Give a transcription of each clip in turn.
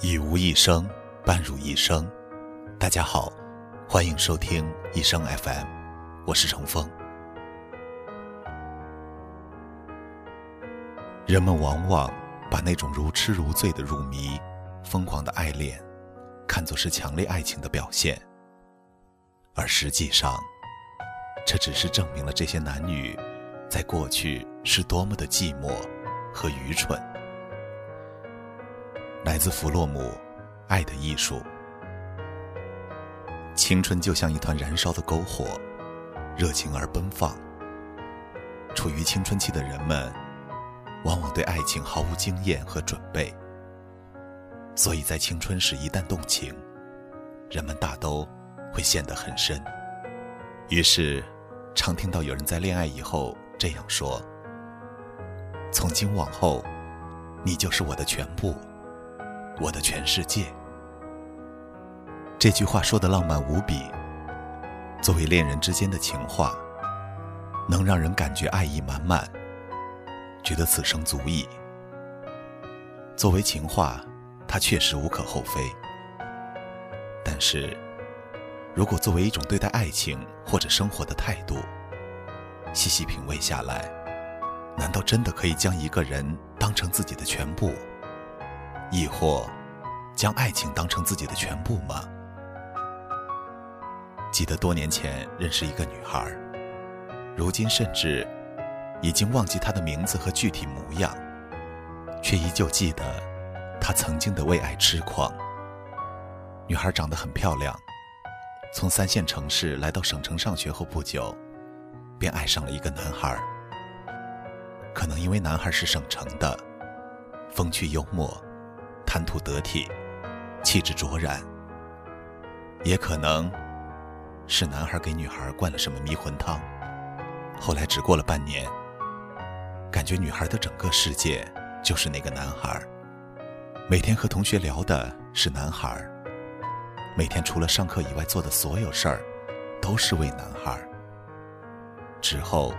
以无一生，伴汝一生。大家好，欢迎收听一生 FM，我是程峰。人们往往把那种如痴如醉的入迷、疯狂的爱恋，看作是强烈爱情的表现，而实际上，这只是证明了这些男女在过去是多么的寂寞和愚蠢。来自弗洛姆，《爱的艺术》。青春就像一团燃烧的篝火，热情而奔放。处于青春期的人们，往往对爱情毫无经验和准备，所以在青春时一旦动情，人们大都会陷得很深。于是，常听到有人在恋爱以后这样说：“从今往后，你就是我的全部。”我的全世界。这句话说的浪漫无比。作为恋人之间的情话，能让人感觉爱意满满，觉得此生足矣。作为情话，它确实无可厚非。但是，如果作为一种对待爱情或者生活的态度，细细品味下来，难道真的可以将一个人当成自己的全部？亦或，将爱情当成自己的全部吗？记得多年前认识一个女孩，如今甚至已经忘记她的名字和具体模样，却依旧记得她曾经的为爱痴狂。女孩长得很漂亮，从三线城市来到省城上学后不久，便爱上了一个男孩。可能因为男孩是省城的，风趣幽默。谈吐得体，气质卓然。也可能是男孩给女孩灌了什么迷魂汤。后来只过了半年，感觉女孩的整个世界就是那个男孩。每天和同学聊的是男孩，每天除了上课以外做的所有事儿，都是为男孩。之后，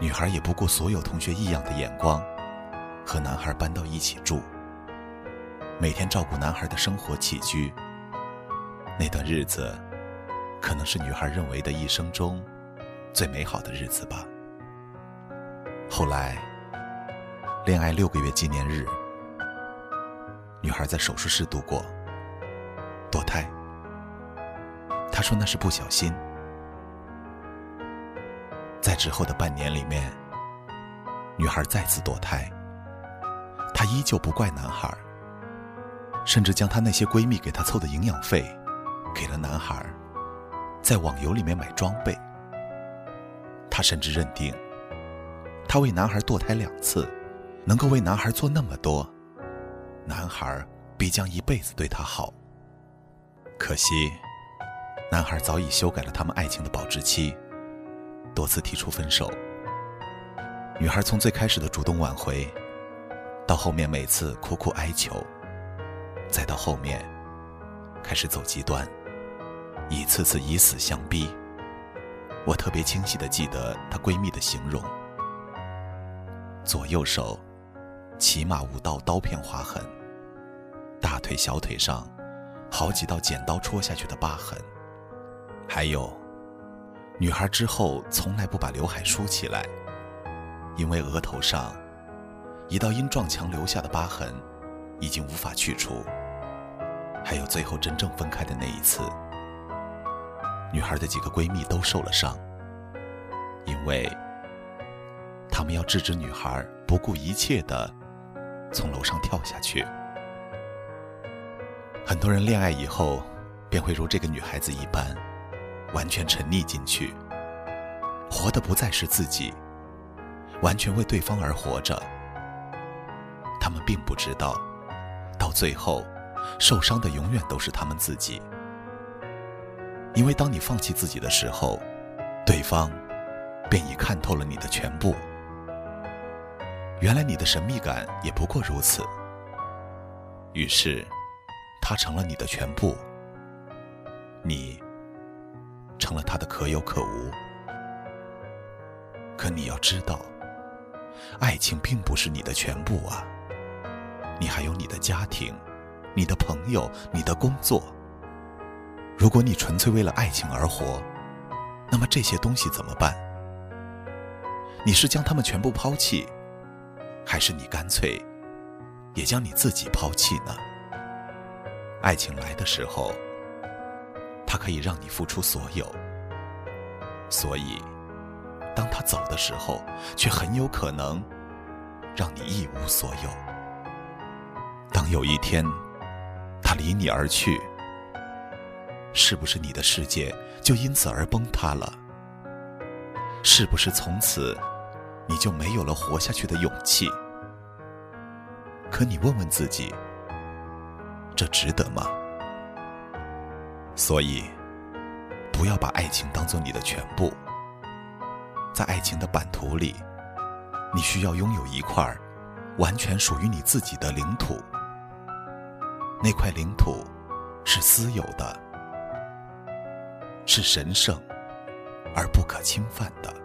女孩也不顾所有同学异样的眼光，和男孩搬到一起住。每天照顾男孩的生活起居，那段日子，可能是女孩认为的一生中最美好的日子吧。后来，恋爱六个月纪念日，女孩在手术室度过，堕胎。她说那是不小心。在之后的半年里面，女孩再次堕胎，她依旧不怪男孩。甚至将她那些闺蜜给她凑的营养费，给了男孩，在网游里面买装备。她甚至认定，她为男孩堕胎两次，能够为男孩做那么多，男孩必将一辈子对她好。可惜，男孩早已修改了他们爱情的保质期，多次提出分手。女孩从最开始的主动挽回，到后面每次苦苦哀求。后面，开始走极端，一次次以死相逼。我特别清晰的记得她闺蜜的形容：左右手起码五道刀片划痕，大腿、小腿上好几道剪刀戳下去的疤痕，还有，女孩之后从来不把刘海梳起来，因为额头上一道因撞墙留下的疤痕已经无法去除。还有最后真正分开的那一次，女孩的几个闺蜜都受了伤，因为她们要制止女孩不顾一切的从楼上跳下去。很多人恋爱以后，便会如这个女孩子一般，完全沉溺进去，活的不再是自己，完全为对方而活着。他们并不知道，到最后。受伤的永远都是他们自己，因为当你放弃自己的时候，对方便已看透了你的全部。原来你的神秘感也不过如此。于是，他成了你的全部，你成了他的可有可无。可你要知道，爱情并不是你的全部啊，你还有你的家庭。你的朋友、你的工作。如果你纯粹为了爱情而活，那么这些东西怎么办？你是将他们全部抛弃，还是你干脆也将你自己抛弃呢？爱情来的时候，它可以让你付出所有；所以，当他走的时候，却很有可能让你一无所有。当有一天他离你而去，是不是你的世界就因此而崩塌了？是不是从此你就没有了活下去的勇气？可你问问自己，这值得吗？所以，不要把爱情当做你的全部。在爱情的版图里，你需要拥有一块完全属于你自己的领土。那块领土是私有的。是神圣而不可侵犯的。